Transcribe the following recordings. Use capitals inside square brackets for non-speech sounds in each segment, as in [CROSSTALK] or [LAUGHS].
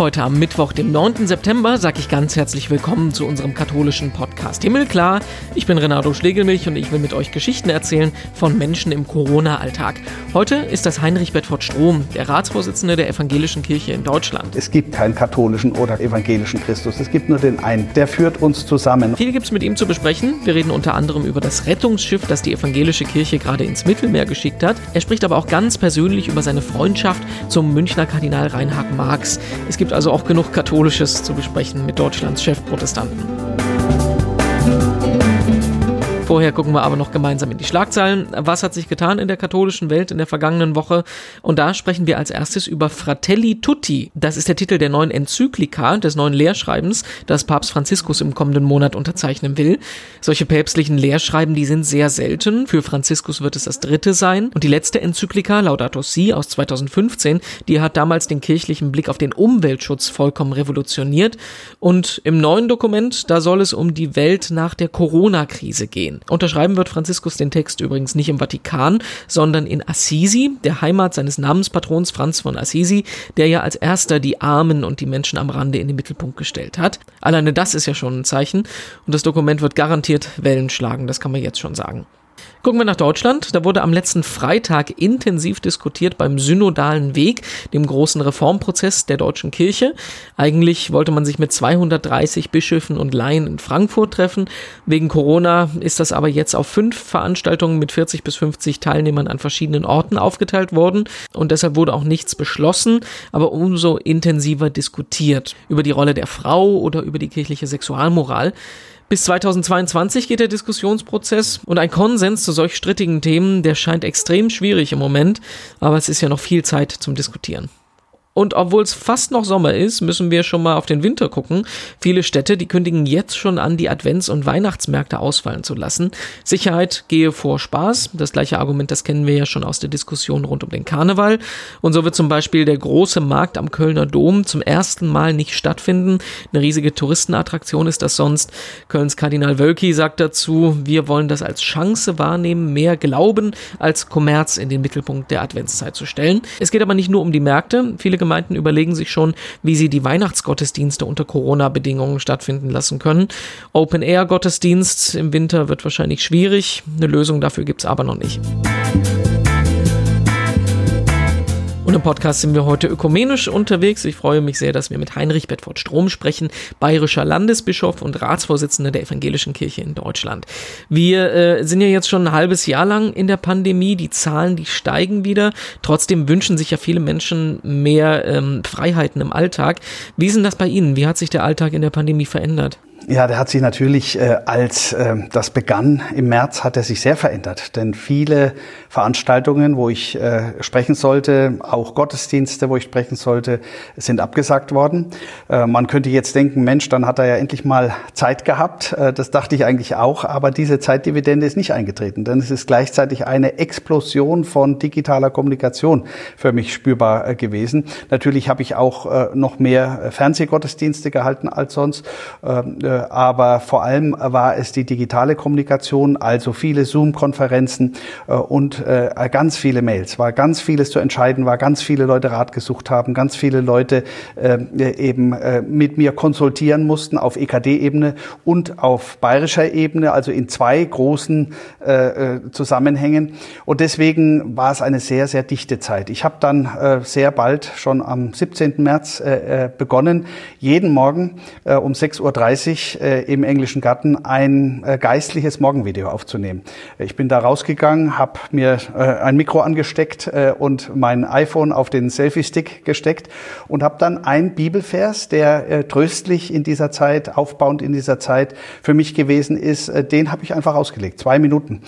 Heute am Mittwoch, dem 9. September, sage ich ganz herzlich willkommen zu unserem katholischen Podcast Himmelklar. Ich bin Renato Schlegelmilch und ich will mit euch Geschichten erzählen von Menschen im Corona-Alltag. Heute ist das Heinrich Bedford Strom, der Ratsvorsitzende der Evangelischen Kirche in Deutschland. Es gibt keinen katholischen oder evangelischen Christus, es gibt nur den einen. Der führt uns zusammen. Viel gibt es mit ihm zu besprechen. Wir reden unter anderem über das Rettungsschiff, das die Evangelische Kirche gerade ins Mittelmeer geschickt hat. Er spricht aber auch ganz persönlich über seine Freundschaft zum Münchner Kardinal Reinhard Marx. Es gibt also auch genug Katholisches zu besprechen mit Deutschlands Chefprotestanten. Vorher gucken wir aber noch gemeinsam in die Schlagzeilen. Was hat sich getan in der katholischen Welt in der vergangenen Woche? Und da sprechen wir als erstes über Fratelli Tutti. Das ist der Titel der neuen Enzyklika, des neuen Lehrschreibens, das Papst Franziskus im kommenden Monat unterzeichnen will. Solche päpstlichen Lehrschreiben, die sind sehr selten. Für Franziskus wird es das dritte sein. Und die letzte Enzyklika, Laudato Si aus 2015, die hat damals den kirchlichen Blick auf den Umweltschutz vollkommen revolutioniert. Und im neuen Dokument, da soll es um die Welt nach der Corona-Krise gehen. Unterschreiben wird Franziskus den Text übrigens nicht im Vatikan, sondern in Assisi, der Heimat seines Namenspatrons Franz von Assisi, der ja als erster die Armen und die Menschen am Rande in den Mittelpunkt gestellt hat. Alleine das ist ja schon ein Zeichen und das Dokument wird garantiert Wellen schlagen, das kann man jetzt schon sagen. Gucken wir nach Deutschland. Da wurde am letzten Freitag intensiv diskutiert beim synodalen Weg, dem großen Reformprozess der deutschen Kirche. Eigentlich wollte man sich mit 230 Bischöfen und Laien in Frankfurt treffen. Wegen Corona ist das aber jetzt auf fünf Veranstaltungen mit 40 bis 50 Teilnehmern an verschiedenen Orten aufgeteilt worden. Und deshalb wurde auch nichts beschlossen, aber umso intensiver diskutiert über die Rolle der Frau oder über die kirchliche Sexualmoral. Bis 2022 geht der Diskussionsprozess und ein Konsens zu solch strittigen Themen, der scheint extrem schwierig im Moment, aber es ist ja noch viel Zeit zum Diskutieren. Und obwohl es fast noch Sommer ist, müssen wir schon mal auf den Winter gucken. Viele Städte, die kündigen jetzt schon an, die Advents- und Weihnachtsmärkte ausfallen zu lassen. Sicherheit gehe vor Spaß. Das gleiche Argument, das kennen wir ja schon aus der Diskussion rund um den Karneval. Und so wird zum Beispiel der große Markt am Kölner Dom zum ersten Mal nicht stattfinden. Eine riesige Touristenattraktion ist das sonst. Kölns Kardinal Wölki sagt dazu, wir wollen das als Chance wahrnehmen, mehr Glauben als Kommerz in den Mittelpunkt der Adventszeit zu stellen. Es geht aber nicht nur um die Märkte. Viele Gemeinden überlegen sich schon, wie sie die Weihnachtsgottesdienste unter Corona-Bedingungen stattfinden lassen können. Open-Air-Gottesdienst im Winter wird wahrscheinlich schwierig. Eine Lösung dafür gibt es aber noch nicht. Und im Podcast sind wir heute ökumenisch unterwegs. Ich freue mich sehr, dass wir mit Heinrich Bedford Strom sprechen, bayerischer Landesbischof und Ratsvorsitzender der Evangelischen Kirche in Deutschland. Wir äh, sind ja jetzt schon ein halbes Jahr lang in der Pandemie. Die Zahlen, die steigen wieder. Trotzdem wünschen sich ja viele Menschen mehr ähm, Freiheiten im Alltag. Wie ist denn das bei Ihnen? Wie hat sich der Alltag in der Pandemie verändert? Ja, der hat sich natürlich, äh, als äh, das begann im März, hat er sich sehr verändert. Denn viele Veranstaltungen, wo ich äh, sprechen sollte, auch Gottesdienste, wo ich sprechen sollte, sind abgesagt worden. Äh, man könnte jetzt denken, Mensch, dann hat er ja endlich mal Zeit gehabt. Äh, das dachte ich eigentlich auch. Aber diese Zeitdividende ist nicht eingetreten. Denn es ist gleichzeitig eine Explosion von digitaler Kommunikation für mich spürbar äh, gewesen. Natürlich habe ich auch äh, noch mehr äh, Fernsehgottesdienste gehalten als sonst. Ähm, äh, aber vor allem war es die digitale Kommunikation, also viele Zoom-Konferenzen äh, und äh, ganz viele Mails. War ganz vieles zu entscheiden, war ganz viele Leute Rat gesucht haben, ganz viele Leute äh, eben mit mir konsultieren mussten auf EKD-Ebene und auf bayerischer Ebene, also in zwei großen Zusammenhängen. Und deswegen war es eine sehr, sehr dichte Zeit. Ich habe dann sehr bald, schon am 17. März, begonnen, jeden Morgen um 6.30 Uhr äh, im englischen Garten ein äh, geistliches Morgenvideo aufzunehmen. Ich bin da rausgegangen, habe mir äh, ein Mikro angesteckt äh, und mein iPhone auf den Selfie-Stick gesteckt und habe dann ein Bibelvers, der äh, tröstlich in dieser Zeit, aufbauend in dieser Zeit für mich gewesen ist, äh, den habe ich einfach ausgelegt. Zwei Minuten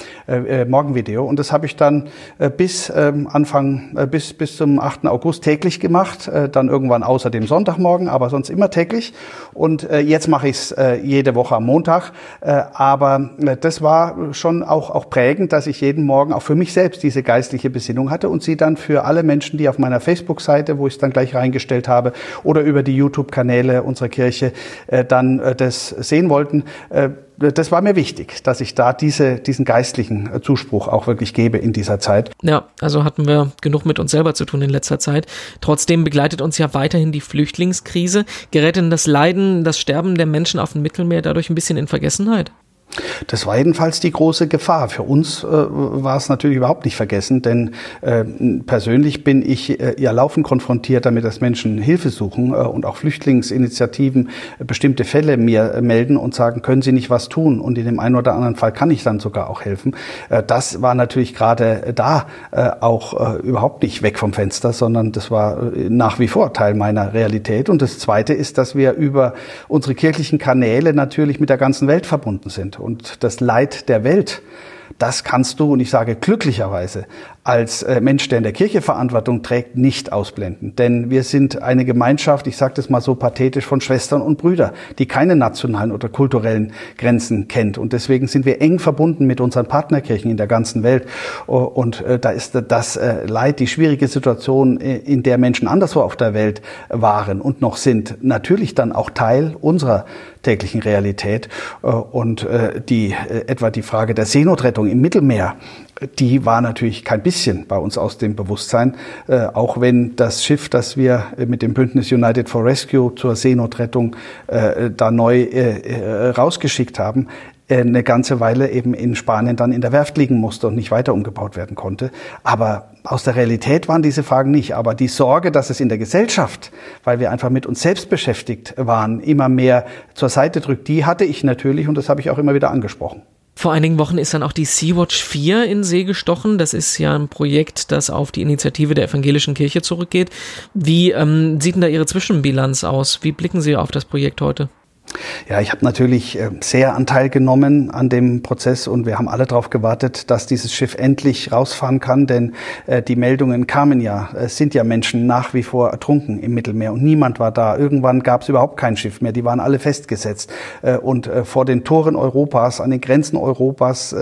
Morgenvideo. Und das habe ich dann bis äh, Anfang, bis, bis zum 8. August täglich gemacht, dann irgendwann außer dem Sonntagmorgen, aber sonst immer täglich. Und jetzt mache ich es äh, jede Woche am Montag. Äh, aber äh, das war schon auch, auch prägend, dass ich jeden Morgen auch für mich selbst diese geistliche Besinnung hatte und sie dann für alle Menschen, die auf meiner Facebook-Seite, wo ich es dann gleich reingestellt habe, oder über die YouTube-Kanäle unserer Kirche äh, dann äh, das sehen wollten, äh, das war mir wichtig, dass ich da diese, diesen geistlichen Zuspruch auch wirklich gebe in dieser Zeit. Ja, also hatten wir genug mit uns selber zu tun in letzter Zeit. Trotzdem begleitet uns ja weiterhin die Flüchtlingskrise. Gerät denn das Leiden, das Sterben der Menschen auf dem Mittelmeer dadurch ein bisschen in Vergessenheit? Das war jedenfalls die große Gefahr. Für uns äh, war es natürlich überhaupt nicht vergessen, denn äh, persönlich bin ich äh, ja laufend konfrontiert damit, dass Menschen Hilfe suchen äh, und auch Flüchtlingsinitiativen äh, bestimmte Fälle mir äh, melden und sagen, können Sie nicht was tun? Und in dem einen oder anderen Fall kann ich dann sogar auch helfen. das war natürlich gerade da auch überhaupt nicht weg vom Fenster, sondern das war nach wie vor Teil meiner Realität. Und das Zweite ist, dass wir über unsere kirchlichen Kanäle natürlich mit der ganzen Welt verbunden sind und das Leid der Welt, das kannst du, und ich sage glücklicherweise, als äh, Mensch, der in der Kirche Verantwortung trägt, nicht ausblenden. Denn wir sind eine Gemeinschaft, ich sage das mal so pathetisch, von Schwestern und Brüdern, die keine nationalen oder kulturellen Grenzen kennt. Und deswegen sind wir eng verbunden mit unseren Partnerkirchen in der ganzen Welt. Und äh, da ist das äh, Leid, die schwierige Situation, in der Menschen anderswo auf der Welt waren und noch sind, natürlich dann auch Teil unserer täglichen Realität. Und die, etwa die Frage der Seenotrettung im Mittelmeer, die war natürlich kein bisschen bei uns aus dem Bewusstsein, äh, auch wenn das Schiff, das wir mit dem Bündnis United for Rescue zur Seenotrettung äh, da neu äh, rausgeschickt haben, äh, eine ganze Weile eben in Spanien dann in der Werft liegen musste und nicht weiter umgebaut werden konnte. Aber aus der Realität waren diese Fragen nicht. Aber die Sorge, dass es in der Gesellschaft, weil wir einfach mit uns selbst beschäftigt waren, immer mehr zur Seite drückt, die hatte ich natürlich und das habe ich auch immer wieder angesprochen. Vor einigen Wochen ist dann auch die Sea-Watch 4 in See gestochen. Das ist ja ein Projekt, das auf die Initiative der evangelischen Kirche zurückgeht. Wie ähm, sieht denn da Ihre Zwischenbilanz aus? Wie blicken Sie auf das Projekt heute? Ja, ich habe natürlich äh, sehr Anteil genommen an dem Prozess und wir haben alle darauf gewartet, dass dieses Schiff endlich rausfahren kann, denn äh, die Meldungen kamen ja, es sind ja Menschen nach wie vor ertrunken im Mittelmeer und niemand war da. Irgendwann gab es überhaupt kein Schiff mehr, die waren alle festgesetzt. Äh, und vor den Toren Europas, an den Grenzen Europas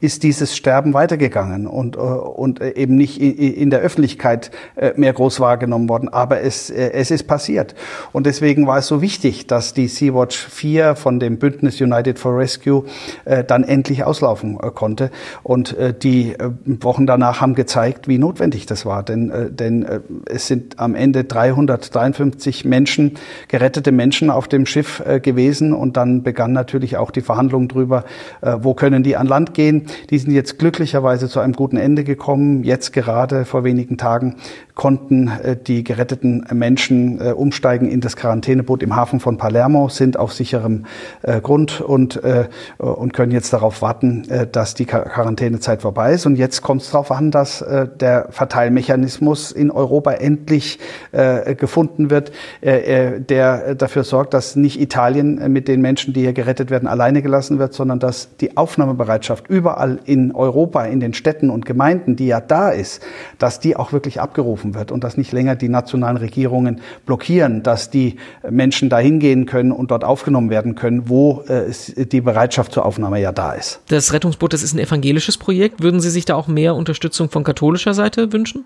ist dieses Sterben weitergegangen und, und eben nicht in der Öffentlichkeit mehr groß wahrgenommen worden, aber es, es ist passiert. Und deswegen war es so wichtig, dass die Sea-Watch 4 von dem Bündnis United for Rescue äh, dann endlich auslaufen äh, konnte. Und äh, die Wochen danach haben gezeigt, wie notwendig das war. Denn, denn es sind am Ende 353 Menschen, gerettete Menschen auf dem Schiff gewesen. Und dann begann natürlich auch die Verhandlung darüber, wo können die an Land gehen. Die sind jetzt glücklicherweise zu einem guten Ende gekommen. Jetzt gerade vor wenigen Tagen konnten die geretteten Menschen umsteigen in das Quarantäneboot im Hafen von Palermo, sind auf sicherem äh, Grund und, äh, und können jetzt darauf warten, äh, dass die Quarantänezeit vorbei ist. Und jetzt kommt es darauf an, dass äh, der Verteilmechanismus in Europa endlich äh, gefunden wird, äh, äh der dafür sorgt, dass nicht Italien mit den Menschen, die hier gerettet werden, alleine gelassen wird, sondern dass die Aufnahmebereitschaft überall in Europa, in den Städten und Gemeinden, die ja da ist, dass die auch wirklich abgerufen wird und dass nicht länger die nationalen Regierungen blockieren, dass die Menschen dahin gehen können und dort aufgenommen werden können, wo äh, die Bereitschaft zur Aufnahme ja da ist. Das Rettungsboot, das ist ein evangelisches Projekt. Würden Sie sich da auch mehr Unterstützung von katholischer Seite wünschen?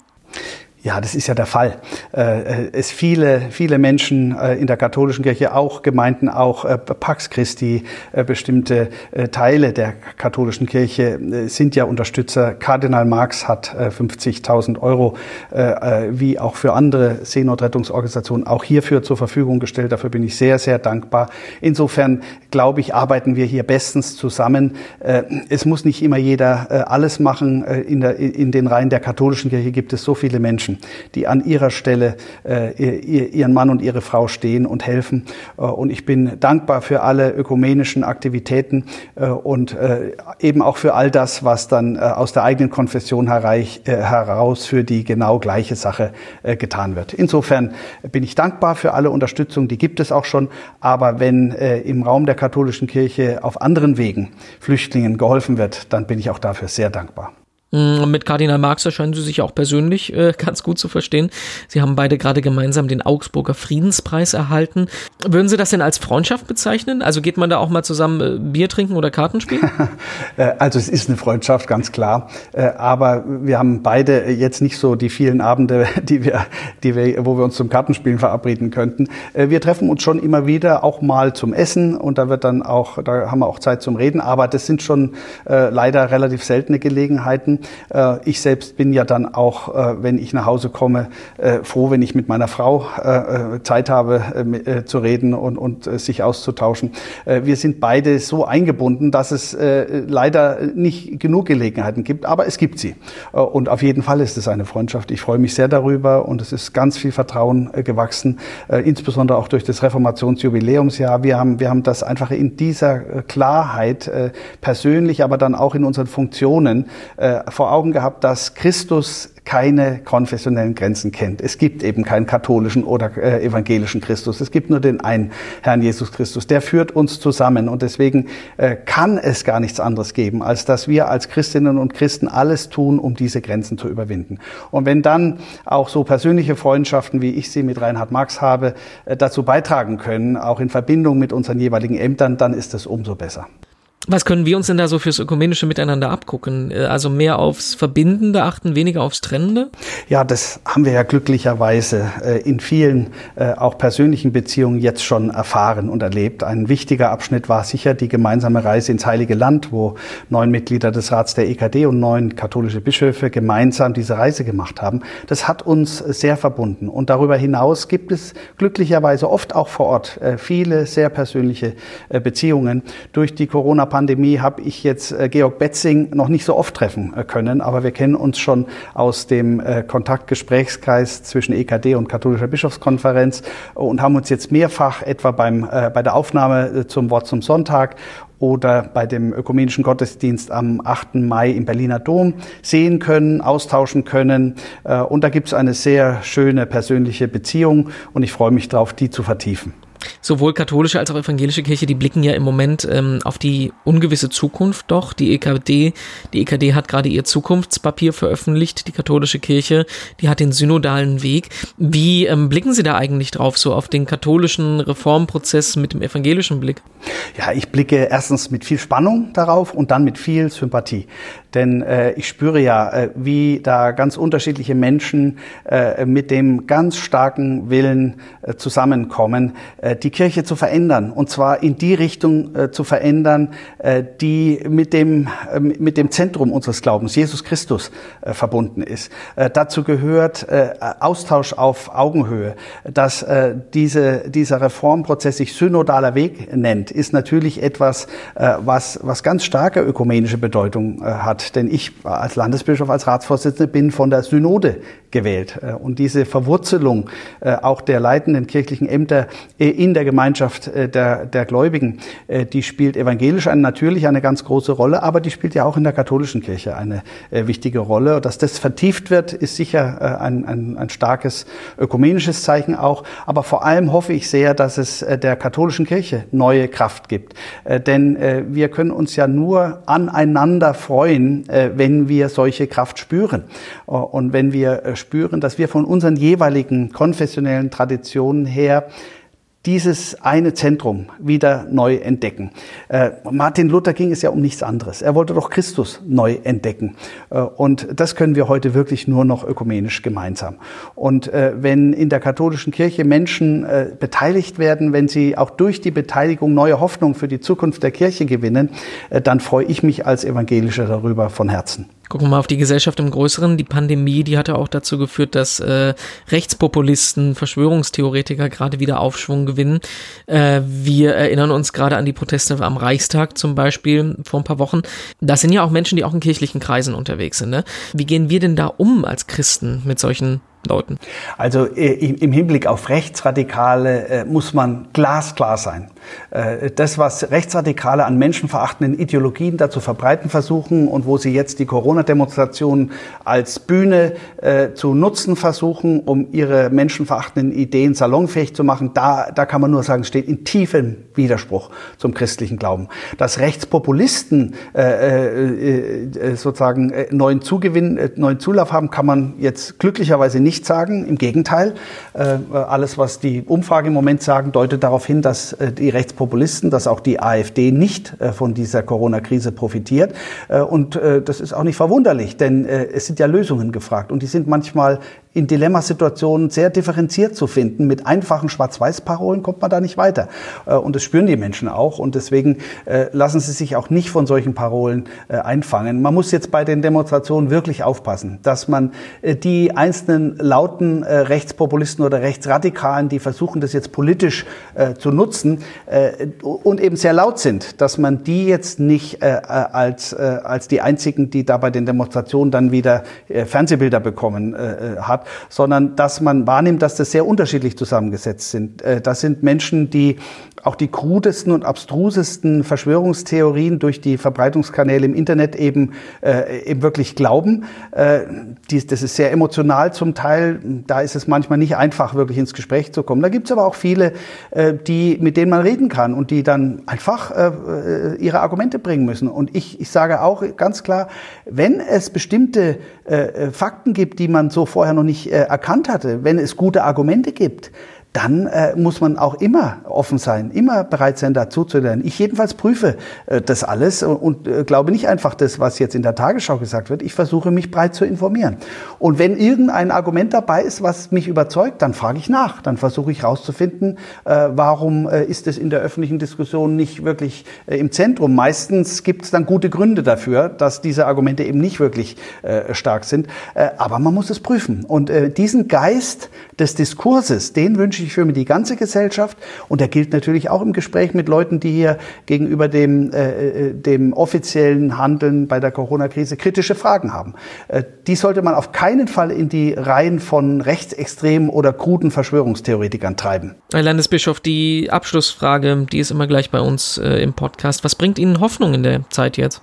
Ja, das ist ja der Fall. Äh, es viele, viele Menschen äh, in der katholischen Kirche, auch Gemeinden, auch äh, Pax Christi, äh, bestimmte äh, Teile der katholischen Kirche äh, sind ja Unterstützer. Kardinal Marx hat 50.000 Euro, wie auch für andere Seenotrettungsorganisationen, auch hierfür zur Verfügung gestellt. Dafür bin ich sehr, sehr dankbar. Insofern glaube ich, arbeiten wir hier bestens zusammen. Es muss nicht immer jeder alles machen. In den Reihen der katholischen Kirche gibt es so viele Menschen, Menschen, die an ihrer Stelle äh, ihren Mann und ihre Frau stehen und helfen. Äh, und ich bin dankbar für alle ökumenischen Aktivitäten äh, und äh, eben auch für all das, was dann äh, aus der eigenen Konfession hereich, äh, heraus für die genau gleiche Sache getan wird. Insofern bin ich dankbar für alle Unterstützung, die gibt es auch schon. Aber wenn im Raum der katholischen Kirche auf anderen Wegen Flüchtlingen geholfen wird, dann bin ich auch dafür sehr dankbar. Mm, mit Kardinal Marx scheinen Sie sich auch persönlich äh, ganz gut zu verstehen. Sie haben beide gerade gemeinsam den Augsburger Friedenspreis erhalten. Würden Sie das denn als Freundschaft bezeichnen? Also geht man da auch mal zusammen äh, Bier trinken oder Karten spielen? [LAUGHS] Äh, also es ist eine Freundschaft, ganz klar. Äh, aber wir haben beide jetzt nicht so die vielen Abende, [LAUGHS] die wir, die wir, wo wir uns zum Kartenspielen verabreden könnten. Wir treffen uns schon immer wieder, auch mal zum Essen und da wird dann auch, da haben wir auch Zeit zum Reden. Aber das sind schon äh, leider relativ seltene Gelegenheiten. Äh, ich selbst bin ja dann auch, äh, wenn ich nach Hause komme, äh, froh, wenn ich mit meiner Frau Zeit habe zu reden und, und sich auszutauschen. wir sind beide so eingebunden, dass es leider nicht genug Gelegenheiten gibt, aber es gibt sie. und auf jeden Fall ist es eine Freundschaft. Ich freue mich sehr darüber und es ist ganz viel Vertrauen gewachsen, insbesondere auch durch das Reformationsjubiläumsjahr. Wir haben, wir haben das einfach in dieser Klarheit persönlich, aber dann auch in unseren Funktionen vor Augen gehabt, dass Christus keine konfessionellen Grenzen kennt. Es gibt eben keinen katholischen oder äh, evangelischen Christus. Es gibt nur den einen Herrn Jesus Christus. Der führt uns zusammen und deswegen äh, kann es gar nichts anderes geben, als dass wir als Christinnen und Christen alles tun, um diese Grenzen zu überwinden. Und wenn dann auch so persönliche Freundschaften, wie ich sie mit Reinhard Marx habe, äh, dazu beitragen können, auch in Verbindung mit unseren jeweiligen Ämtern, dann ist es umso besser. Was können wir uns denn da so fürs ökumenische Miteinander abgucken? Äh, also mehr aufs Verbindende achten, weniger aufs Trennende? Ja, das haben wir ja glücklicherweise äh, in vielen äh, auch persönlichen Beziehungen jetzt schon erfahren und erlebt. Ein wichtiger Abschnitt war sicher die gemeinsame Reise ins Heilige Land, wo neun Mitglieder des Rats der EKD und neun katholische Bischöfe gemeinsam diese Reise gemacht haben. Das hat uns sehr verbunden. Und darüber hinaus gibt es glücklicherweise oft auch vor Ort viele sehr persönliche Beziehungen. Durch die Corona Pandemie habe ich jetzt äh, Georg Betzing noch nicht so oft treffen äh, können, aber wir kennen uns schon aus dem äh, Kontaktgesprächskreis zwischen EKD und Katholischer Bischofskonferenz und haben uns jetzt mehrfach etwa beim, bei der Aufnahme zum Wort zum Sonntag oder bei dem ökumenischen Gottesdienst am 8. Mai im Berliner Dom sehen können, austauschen können. Und da gibt es eine sehr schöne persönliche Beziehung und ich freue mich darauf, die zu vertiefen sowohl katholische als auch evangelische Kirche, die blicken ja im Moment ähm, auf die ungewisse Zukunft doch. Die EKD, die EKD hat gerade ihr Zukunftspapier veröffentlicht, die katholische Kirche, die hat den synodalen Weg. Wie ähm, blicken Sie da eigentlich drauf, so auf den katholischen Reformprozess mit dem evangelischen Blick? Ja, ich blicke erstens mit viel Spannung darauf und dann mit viel Sympathie. Denn äh, ich spüre ja, äh, wie da ganz unterschiedliche Menschen äh, mit dem ganz starken Willen äh, zusammenkommen, äh, die Kirche zu verändern. Und zwar in die Richtung äh, zu verändern, äh, die mit dem, äh, mit dem Zentrum unseres Glaubens, Jesus Christus, äh, verbunden ist. Äh, dazu gehört äh, Austausch auf Augenhöhe. Dass äh, diese, dieser Reformprozess sich synodaler Weg nennt, ist natürlich etwas, äh, was, was ganz starke ökumenische Bedeutung äh, hat. Denn ich als Landesbischof, als Ratsvorsitzender bin von der Synode gewählt. Äh, und diese Verwurzelung äh, auch der leitenden kirchlichen Ämter äh, in der Gemeinschaft der, der Gläubigen, die spielt evangelisch eine, natürlich eine ganz große Rolle, aber die spielt ja auch in der katholischen Kirche eine wichtige Rolle. Dass das vertieft wird, ist sicher ein, ein, ein starkes ökumenisches Zeichen auch. Aber vor allem hoffe ich sehr, dass es der katholischen Kirche neue Kraft gibt. Denn wir können uns ja nur aneinander freuen, wenn wir solche Kraft spüren. Und wenn wir spüren, dass wir von unseren jeweiligen konfessionellen Traditionen her dieses eine Zentrum wieder neu entdecken. Äh, Martin Luther ging es ja um nichts anderes. Er wollte doch Christus neu entdecken. Äh, und das können wir heute wirklich nur noch ökumenisch gemeinsam. Und äh, wenn in der katholischen Kirche Menschen äh, beteiligt werden, wenn sie auch durch die Beteiligung neue Hoffnung für die Zukunft der Kirche gewinnen, äh, dann freue ich mich als Evangelischer darüber von Herzen. Gucken wir mal auf die Gesellschaft im Größeren. Die Pandemie, die hatte auch dazu geführt, dass äh, Rechtspopulisten, Verschwörungstheoretiker gerade wieder Aufschwung gewinnen. Äh, wir erinnern uns gerade an die Proteste am Reichstag zum Beispiel vor ein paar Wochen. Das sind ja auch Menschen, die auch in kirchlichen Kreisen unterwegs sind. Ne? Wie gehen wir denn da um als Christen mit solchen Leuten? Also äh, im Hinblick auf Rechtsradikale äh, muss man glasklar sein. Äh, das, was Rechtsradikale an menschenverachtenden Ideologien dazu verbreiten versuchen und wo sie jetzt die Corona-Demonstrationen als Bühne äh, zu nutzen versuchen, um ihre menschenverachtenden Ideen salonfähig zu machen, da, da kann man nur sagen, steht in tiefem Widerspruch zum christlichen Glauben. Dass Rechtspopulisten äh, äh, äh sozusagen äh, neuen Zugewinn, neuen Zulauf haben, kann man jetzt glücklicherweise nicht sagen. Im Gegenteil, alles, was die Umfrage im Moment sagen, deutet darauf hin, dass die Rechtspopulisten, dass auch die AfD nicht von dieser Corona-Krise profitiert. Und das ist auch nicht verwunderlich, denn es sind ja Lösungen gefragt und die sind manchmal in Dilemmasituationen sehr differenziert zu finden. Mit einfachen Schwarz-Weiß-Parolen kommt man da nicht weiter. Äh, und das spüren die Menschen auch. Und deswegen äh, lassen sie sich auch nicht von solchen Parolen äh, einfangen. Man muss jetzt bei den Demonstrationen wirklich aufpassen, dass man die einzelnen lauten Rechtspopulisten oder Rechtsradikalen, die versuchen, das jetzt politisch zu nutzen und eben sehr laut sind, dass man die jetzt nicht als, als die einzigen, die da bei den Demonstrationen dann wieder Fernsehbilder bekommen hat, sondern dass man wahrnimmt, dass das sehr unterschiedlich zusammengesetzt sind. Äh, das sind Menschen, die auch die krudesten und abstrusesten Verschwörungstheorien durch die Verbreitungskanäle im Internet eben, äh, eben wirklich glauben. Äh, die, das ist sehr emotional zum Teil. Da ist es manchmal nicht einfach, wirklich ins Gespräch zu kommen. Da gibt es aber auch viele, äh, die, mit denen man reden kann und die dann einfach äh, äh, ihre Argumente bringen müssen. Und ich, ich sage auch ganz klar, wenn es bestimmte äh, äh Fakten gibt, die man so vorher noch nicht äh, erkannt hatte, wenn es gute Argumente gibt, dann äh, muss man auch immer offen sein, immer bereit sein, dazu zu lernen. Ich jedenfalls prüfe äh, das alles und, und äh, glaube nicht einfach das, was jetzt in der Tagesschau gesagt wird. Ich versuche mich breit zu informieren. Und wenn irgendein Argument dabei ist, was mich überzeugt, dann frage ich nach. Dann versuche ich herauszufinden, äh, warum äh, ist es in der öffentlichen Diskussion nicht wirklich äh, im Zentrum. Meistens gibt es dann gute Gründe dafür, dass diese Argumente eben nicht wirklich äh, stark sind. Äh, aber man muss es prüfen. Und äh, diesen Geist des Diskurses, den wünsche ich für die ganze Gesellschaft. Und der gilt natürlich auch im Gespräch mit Leuten, die hier gegenüber dem, äh, äh, dem offiziellen Handeln bei der Corona-Krise kritische Fragen haben. Äh, die sollte man auf keinen Fall in die Reihen von rechtsextremen oder kruden Verschwörungstheoretikern treiben. Herr Landesbischof, die Abschlussfrage, die ist immer gleich bei uns äh, im Podcast. Was bringt Ihnen Hoffnung in der Zeit jetzt?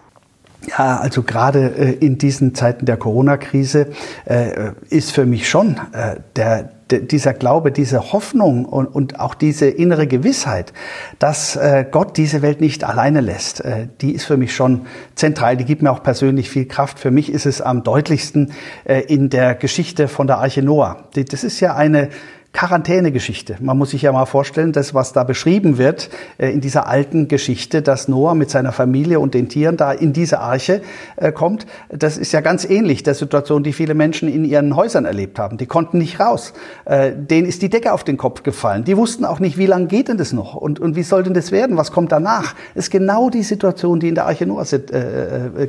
Ja, also gerade äh, in diesen Zeiten der Corona-Krise äh, ist für mich schon äh, der dieser Glaube, diese Hoffnung und, und auch diese innere Gewissheit, dass Gott diese Welt nicht alleine lässt, die ist für mich schon zentral. Die gibt mir auch persönlich viel Kraft. Für mich ist es am deutlichsten in der Geschichte von der Arche Noah. Das ist ja eine Quarantänegeschichte. Man muss sich ja mal vorstellen, das, was da beschrieben wird äh, in dieser alten Geschichte, dass Noah mit seiner Familie und den Tieren da in diese Arche äh, kommt, das ist ja ganz ähnlich der Situation, die viele Menschen in ihren Häusern erlebt haben. Die konnten nicht raus. Äh, denen ist die Decke auf den Kopf gefallen. Die wussten auch nicht, wie lange geht denn das noch und, und wie soll denn das werden? Was kommt danach? Das ist genau die Situation, die in der Arche Noahs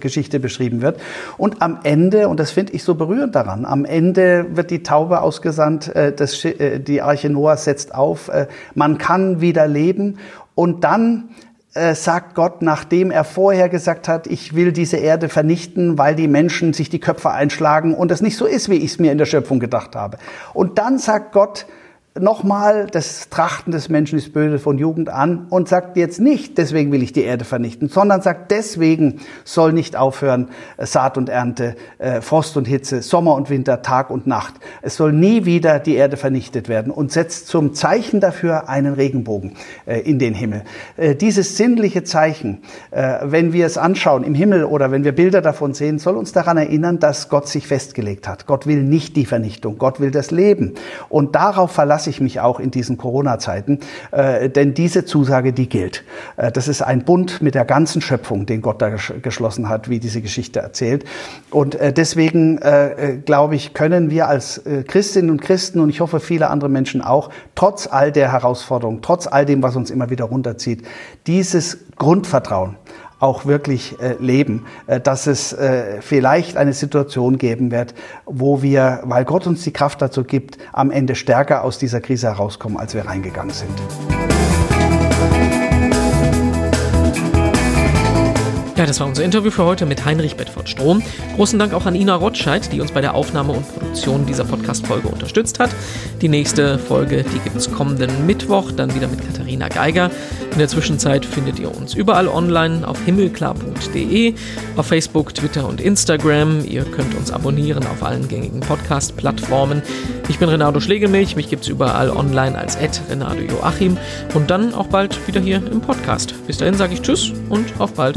Geschichte beschrieben wird. Und am Ende, und das finde ich so berührend daran, am Ende wird die Taube ausgesandt, das die Arche Noah setzt auf, äh, man kann wieder leben und dann äh, sagt Gott, nachdem er vorher gesagt hat, ich will diese Erde vernichten, weil die Menschen sich die Köpfe einschlagen und es nicht so ist, wie ich es mir in der Schöpfung gedacht habe. Und dann sagt Gott, nochmal das Trachten des Menschen ist böse von Jugend an und sagt jetzt nicht, deswegen will ich die Erde vernichten, sondern sagt, deswegen soll nicht aufhören äh, Saat und Ernte, äh, Frost und Hitze, Sommer und Winter, Tag und Nacht. Es soll nie wieder die Erde vernichtet werden und setzt zum Zeichen dafür einen Regenbogen äh, in den Himmel. Dieses sinnliche Zeichen, wenn wir es anschauen im Himmel oder wenn wir Bilder davon sehen, soll uns daran erinnern, dass Gott sich festgelegt hat. Gott will nicht die Vernichtung, Gott will das Leben. Und darauf verlasse ich mich auch in diesen Corona-Zeiten, äh, denn diese Zusage, die gilt. Äh, das ist ein Bund mit der ganzen Schöpfung, den Gott da geschlossen hat, wie diese Geschichte erzählt. Und äh, deswegen, äh, äh, glaube ich, können wir als äh, Christinnen und Christen und ich hoffe viele andere Menschen auch, trotz all der Herausforderungen, trotz all dem, was uns immer wieder runterzieht, dieses Grundvertrauen auch wirklich äh, leben, äh, dass es äh, vielleicht eine Situation geben wird, wo wir, weil Gott uns die Kraft dazu gibt, am Ende stärker aus dieser Krise herauskommen, als wir reingegangen sind. Ja, das war unser Interview für heute mit Heinrich Bedford Strom. Großen Dank auch an Ina Rotscheid, die uns bei der Aufnahme und Produktion dieser Podcast-Folge unterstützt hat. Die nächste Folge, die gibt es kommenden Mittwoch, dann wieder mit Katharina Geiger. In der Zwischenzeit findet ihr uns überall online auf himmelklar.de, auf Facebook, Twitter und Instagram. Ihr könnt uns abonnieren auf allen gängigen Podcast-Plattformen. Ich bin Renato Schlegelmilch, mich gibt es überall online als Renato Joachim und dann auch bald wieder hier im Podcast. Bis dahin sage ich Tschüss und auf bald.